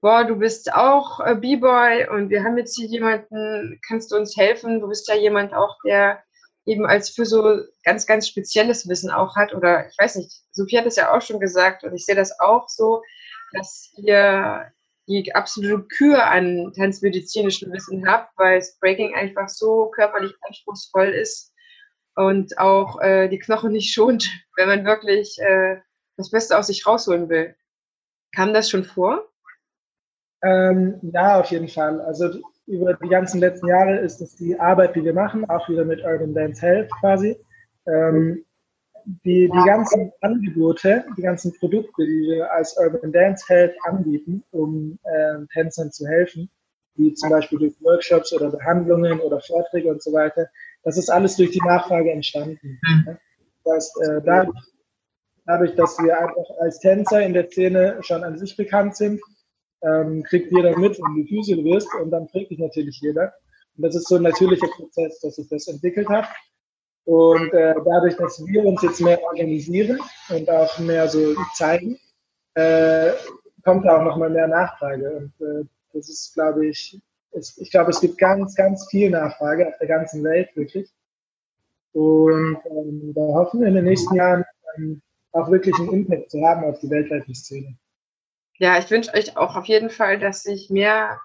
boah, du bist auch äh, B-Boy und wir haben jetzt hier jemanden, kannst du uns helfen? Du bist ja jemand auch, der eben als für so ganz, ganz spezielles Wissen auch hat oder ich weiß nicht, Sophie hat es ja auch schon gesagt und ich sehe das auch so, dass ihr die absolute Kür an tanzmedizinischem Wissen habe, weil das Breaking einfach so körperlich anspruchsvoll ist und auch äh, die Knochen nicht schont, wenn man wirklich äh, das Beste aus sich rausholen will. Kam das schon vor? Ähm, ja, auf jeden Fall. Also über die ganzen letzten Jahre ist es die Arbeit, die wir machen, auch wieder mit Urban Dance Health quasi. Ähm, die, die ganzen Angebote, die ganzen Produkte, die wir als Urban Dance Health anbieten, um äh, Tänzern zu helfen, wie zum Beispiel durch Workshops oder Behandlungen oder Vorträge und so weiter, das ist alles durch die Nachfrage entstanden. Mhm. Das heißt, äh, dadurch, dadurch, dass wir einfach als Tänzer in der Szene schon an sich bekannt sind, ähm, kriegt jeder mit, wenn du Physio wirst und dann trägt dich natürlich jeder. Und das ist so ein natürlicher Prozess, dass sich das entwickelt hat. Und äh, dadurch, dass wir uns jetzt mehr organisieren und auch mehr so zeigen, äh, kommt da auch nochmal mehr Nachfrage. Und äh, das ist, glaube ich, ist, ich glaube, es gibt ganz, ganz viel Nachfrage auf der ganzen Welt, wirklich. Und ähm, da hoffen wir in den nächsten Jahren ähm, auch wirklich einen Impact zu haben auf die weltweite Szene. Ja, ich wünsche euch auch auf jeden Fall, dass sich mehr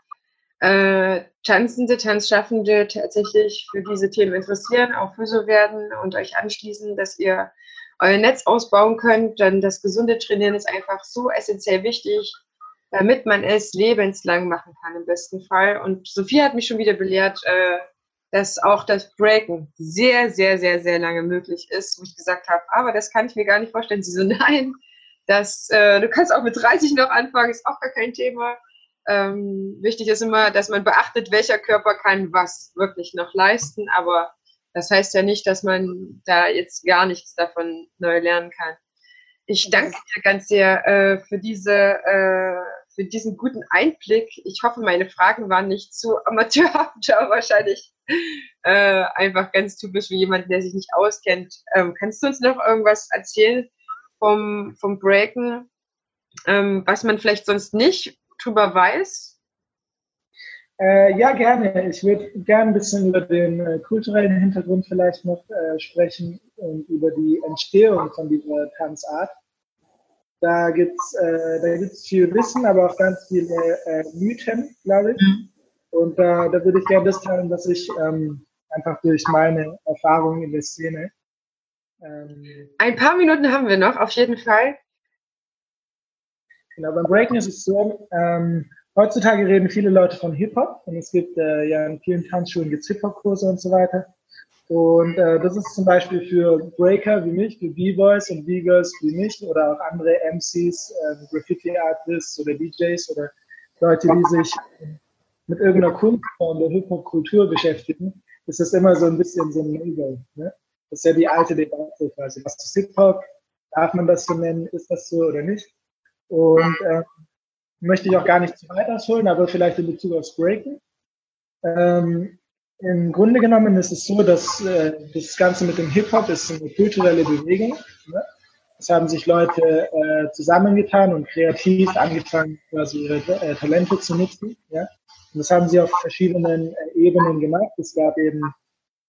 äh, Tanzende, Tanzschaffende tatsächlich für diese Themen interessieren, auch für so werden und euch anschließen, dass ihr euer Netz ausbauen könnt. Denn das gesunde Trainieren ist einfach so essentiell wichtig, damit man es lebenslang machen kann im besten Fall. Und Sophie hat mich schon wieder belehrt, äh, dass auch das Breaken sehr, sehr, sehr, sehr lange möglich ist, wo ich gesagt habe, aber das kann ich mir gar nicht vorstellen. Sie so, nein, das, äh, du kannst auch mit 30 noch anfangen, ist auch gar kein Thema. Ähm, wichtig ist immer, dass man beachtet, welcher Körper kann was wirklich noch leisten, aber das heißt ja nicht, dass man da jetzt gar nichts davon neu lernen kann. Ich danke dir ganz sehr äh, für diese äh, für diesen guten Einblick. Ich hoffe, meine Fragen waren nicht zu amateurhaft, aber wahrscheinlich äh, einfach ganz typisch wie jemand, der sich nicht auskennt. Ähm, kannst du uns noch irgendwas erzählen vom, vom Breaken, ähm, was man vielleicht sonst nicht drüber weiß? Äh, ja, gerne. Ich würde gerne ein bisschen über den äh, kulturellen Hintergrund vielleicht noch äh, sprechen und über die Entstehung von dieser Tanzart. Da gibt's äh, da gibt's viel Wissen, aber auch ganz viele äh, Mythen, glaube ich. Mhm. Und da, da würde ich gerne das teilen, was ich ähm, einfach durch meine Erfahrungen in der Szene. Ähm, Ein paar Minuten haben wir noch, auf jeden Fall. Genau, beim Breaking ist es so, ähm, heutzutage reden viele Leute von Hip-Hop und es gibt äh, ja in vielen Tanzschulen gibt Hip-Hop-Kurse und so weiter. Und äh, das ist zum Beispiel für Breaker wie mich, für B-Boys und B-Girls wie mich oder auch andere MCs, äh, Graffiti-Artists oder DJs oder Leute, die sich mit irgendeiner Kunstform der Hip-Hop-Kultur beschäftigen, ist das immer so ein bisschen so ein Label. Ne? Das ist ja die alte Debatte quasi. Was ist Hip-Hop? Darf man das so nennen? Ist das so oder nicht? Und äh, möchte ich auch gar nicht zu weit ausholen, aber vielleicht in Bezug aufs Breaken. Ähm, im Grunde genommen ist es so, dass äh, das Ganze mit dem Hip-Hop ist eine kulturelle Bewegung. Ne? Es haben sich Leute äh, zusammengetan und kreativ angefangen, quasi ihre äh, Talente zu nutzen. Ja? Und das haben sie auf verschiedenen äh, Ebenen gemacht. Es gab eben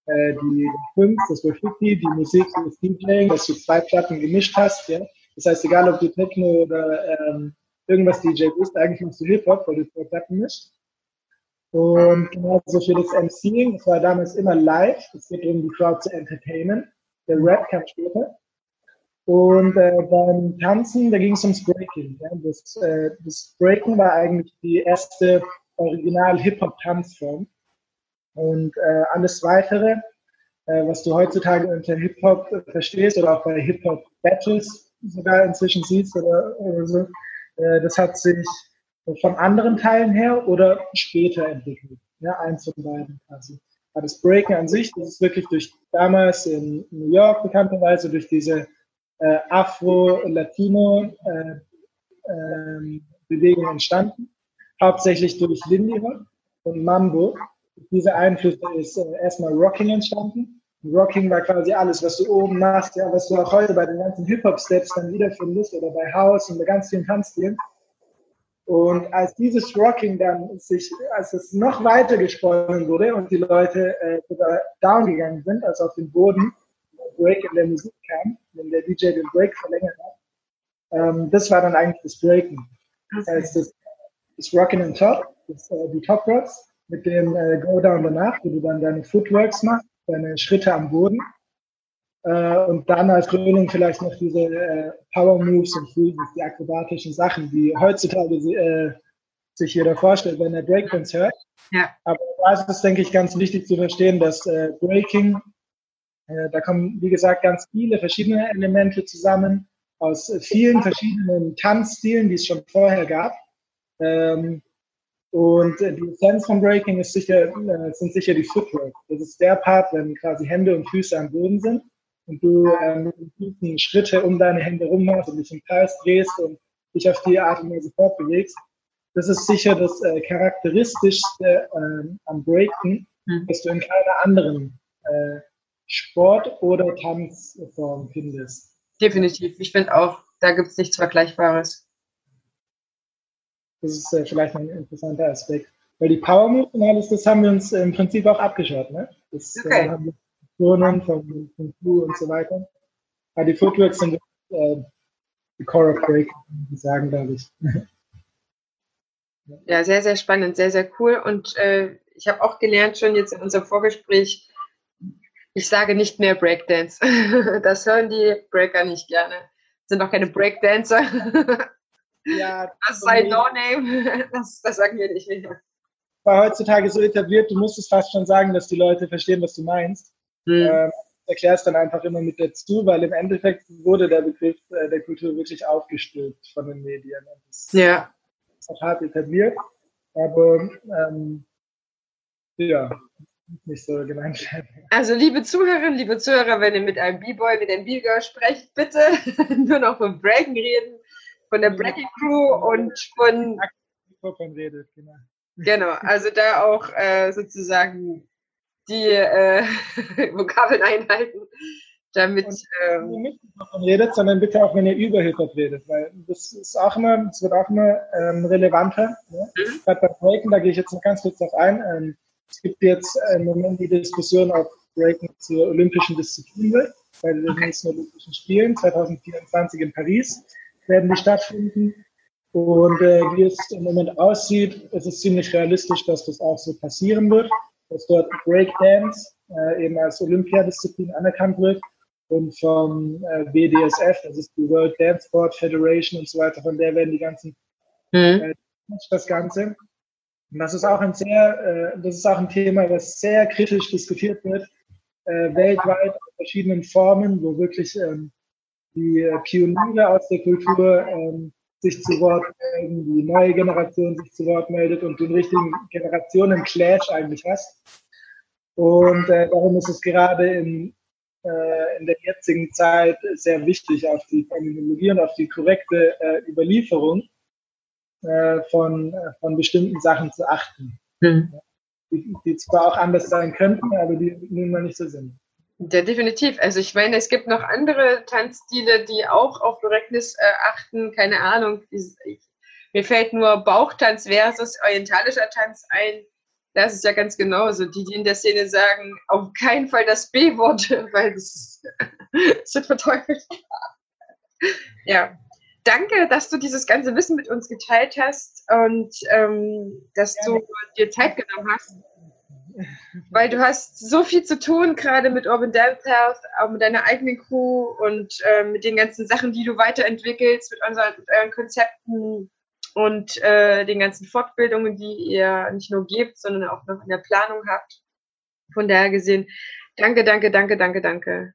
äh, die Kunst, das Graffiti, die Musik, das DJing, dass du zwei Platten gemischt hast. Ja? Das heißt, egal ob du Techno oder ähm, irgendwas DJ bist, eigentlich machst du Hip-Hop, weil du zwei Platten mischst. Und genauso für das MCing, das war damals immer live. Es geht darum, die Crowd zu entertainen. Der Rap kam später. Und äh, beim Tanzen, da ging es ums Breaking. Ja. Das, äh, das Breaking war eigentlich die erste Original-Hip-Hop-Tanzform. Und äh, alles Weitere, äh, was du heutzutage unter Hip-Hop verstehst oder auch bei Hip-Hop-Battles sogar inzwischen siehst oder, oder so, äh, das hat sich von anderen Teilen her oder später entwickelt. Ja, eins von beiden quasi. Aber das Breaking an sich, das ist wirklich durch damals in New York bekannterweise durch diese äh, Afro-Latino-Bewegung äh, äh, entstanden. Hauptsächlich durch Lindy Hop und Mambo. Diese Einflüsse ist äh, erstmal Rocking entstanden. Rocking war quasi alles, was du oben machst, ja, was du auch heute bei den ganzen Hip-Hop-Steps dann wiederfindest oder bei House und bei ganz vielen Tanzstilen. Und als dieses Rocking dann sich, als es noch weiter gesponnen wurde und die Leute äh, sogar down gegangen sind, also auf den Boden, der Break in der Musik kam, wenn der DJ den Break verlängert hat, ähm, das war dann eigentlich das Breaken. Das heißt, das, das Rocking on Top, das, äh, die Top Rocks mit dem äh, Go Down danach, wo du dann deine Footworks machst, deine Schritte am Boden äh, und dann als Krönung vielleicht noch diese äh, Power Moves und Freezes, die akrobatischen Sachen, die heutzutage äh, sich jeder vorstellt, wenn er Breakdance hört. Ja. Aber da ist es, denke ich, ganz wichtig zu verstehen, dass äh, Breaking, äh, da kommen, wie gesagt, ganz viele verschiedene Elemente zusammen aus vielen verschiedenen Tanzstilen, die es schon vorher gab. Ähm, und äh, die Essenz von Breaking ist sicher, äh, sind sicher die Footwork. Das ist der Part, wenn quasi Hände und Füße am Boden sind und du äh, Füßen Schritte um deine Hände rum machst und dich im Kreis drehst und dich auf die Art und Weise fortbewegst. Das ist sicher das äh, charakteristischste äh, am Breaken, mhm. dass du in keiner anderen äh, Sport- oder Tanzform findest. Definitiv. Ich finde auch, da gibt es nichts Vergleichbares. Das ist äh, vielleicht ein interessanter Aspekt. Weil die Power Moves und alles, das haben wir uns im Prinzip auch abgeschaut. Ne? Das äh, okay. haben wir Turnen, von Kung Fu und so weiter. Aber die Footworks sind äh, die Core of Break, die sagen, glaube ich. Ja, sehr, sehr spannend, sehr, sehr cool. Und äh, ich habe auch gelernt schon jetzt in unserem Vorgespräch, ich sage nicht mehr Breakdance. das hören die Breaker nicht gerne. Sind auch keine Breakdancer. Ja, das sei No-Name. Das, das sagen wir nicht mehr. war heutzutage so etabliert, du musstest fast schon sagen, dass die Leute verstehen, was du meinst. Mhm. Ähm, erklärst dann einfach immer mit dazu, weil im Endeffekt wurde der Begriff äh, der Kultur wirklich aufgestülpt von den Medien. Das ja. ist auch hart etabliert. Aber ähm, ja, nicht so genannt werden. Also liebe Zuhörerinnen, liebe Zuhörer, wenn ihr mit einem B-Boy, mit einem B-Girl sprecht, bitte nur noch von Breaken reden, von der Breaking Crew und von... Redet, genau. genau, also da auch äh, sozusagen die äh, Vokabeln einhalten, damit... Ähm, nicht davon redet, sondern bitte auch, wenn ihr über Hip-Hop redet, weil das ist auch immer, das wird auch immer ähm, relevanter. Ne? Mhm. Gerade bei Breaken, da gehe ich jetzt noch ganz kurz drauf ein, ähm, es gibt jetzt im Moment die Diskussion, ob Breaking zur olympischen Disziplin wird, bei den nächsten Olympischen Spielen 2024 in Paris werden die stattfinden. Und äh, wie es im Moment aussieht, ist es ziemlich realistisch, dass das auch so passieren wird, dass dort Breakdance äh, eben als Olympiadisziplin anerkannt wird und vom äh, WDSF, das ist die World Dance Sport Federation und so weiter, von der werden die ganzen mhm. äh, das Ganze. Und das ist auch ein sehr, äh, das ist auch ein Thema, das sehr kritisch diskutiert wird, äh, weltweit in verschiedenen Formen, wo wirklich ähm, die Pioniere aus der Kultur ähm, sich zu Wort melden, die neue Generation sich zu Wort meldet und den richtigen Generationen-Clash eigentlich hast. Und äh, darum ist es gerade in, äh, in der jetzigen Zeit sehr wichtig, auf die Terminologie und auf die korrekte äh, Überlieferung äh, von, äh, von bestimmten Sachen zu achten. Mhm. Die, die, zwar auch anders sein könnten, aber die nun mal nicht so sind. Ja, definitiv. Also ich meine, es gibt noch andere Tanzstile, die auch auf Korrektness äh, achten. Keine Ahnung. Ich, mir fällt nur Bauchtanz versus orientalischer Tanz ein. Das ist ja ganz genauso. Die, die in der Szene sagen, auf keinen Fall das B-Wort, weil das, das wird verteufelt. ja, danke, dass du dieses ganze Wissen mit uns geteilt hast und ähm, dass Gerne. du dir Zeit genommen hast. Weil du hast so viel zu tun, gerade mit Urban Dance Health, auch mit deiner eigenen Crew und äh, mit den ganzen Sachen, die du weiterentwickelst, mit, unseren, mit euren Konzepten und äh, den ganzen Fortbildungen, die ihr nicht nur gebt, sondern auch noch in der Planung habt. Von daher gesehen, danke, danke, danke, danke, danke.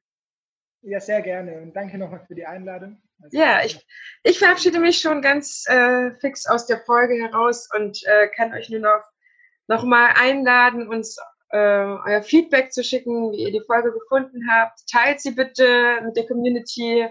Ja, sehr gerne und danke nochmal für die Einladung. Also, ja, ich, ich verabschiede mich schon ganz äh, fix aus der Folge heraus und äh, kann euch nur noch, noch mal einladen, uns äh, euer Feedback zu schicken, wie ihr die Folge gefunden habt. Teilt sie bitte mit der Community,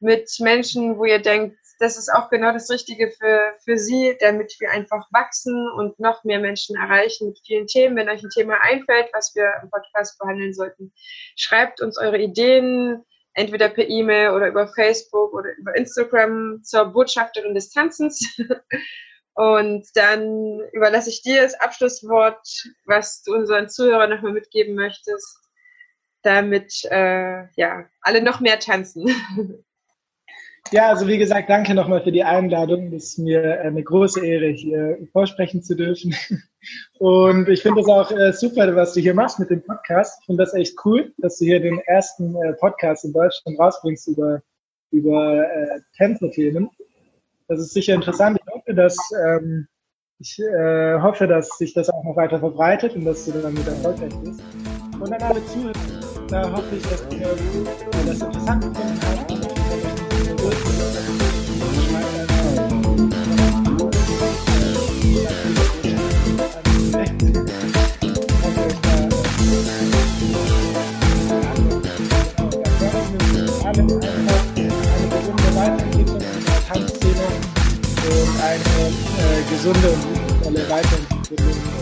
mit Menschen, wo ihr denkt, das ist auch genau das Richtige für, für sie, damit wir einfach wachsen und noch mehr Menschen erreichen mit vielen Themen. Wenn euch ein Thema einfällt, was wir im Podcast behandeln sollten, schreibt uns eure Ideen, entweder per E-Mail oder über Facebook oder über Instagram zur Botschafterin des Tanzens. Und dann überlasse ich dir das Abschlusswort, was du unseren Zuhörern nochmal mitgeben möchtest, damit äh, ja alle noch mehr tanzen. Ja, also wie gesagt, danke nochmal für die Einladung. Es ist mir eine große Ehre, hier vorsprechen zu dürfen. Und ich finde es auch äh, super, was du hier machst mit dem Podcast. Ich finde das echt cool, dass du hier den ersten äh, Podcast in Deutschland rausbringst über, über äh, Tänzerthemen. Das ist sicher interessant. Ich dass, ähm, ich äh, hoffe, dass sich das auch noch weiter verbreitet und dass du damit erfolgreich bist. Und an alle Zuhörer, da hoffe ich, dass ihr das interessant gefunden habt. gesunde und tolle Weiterentwicklung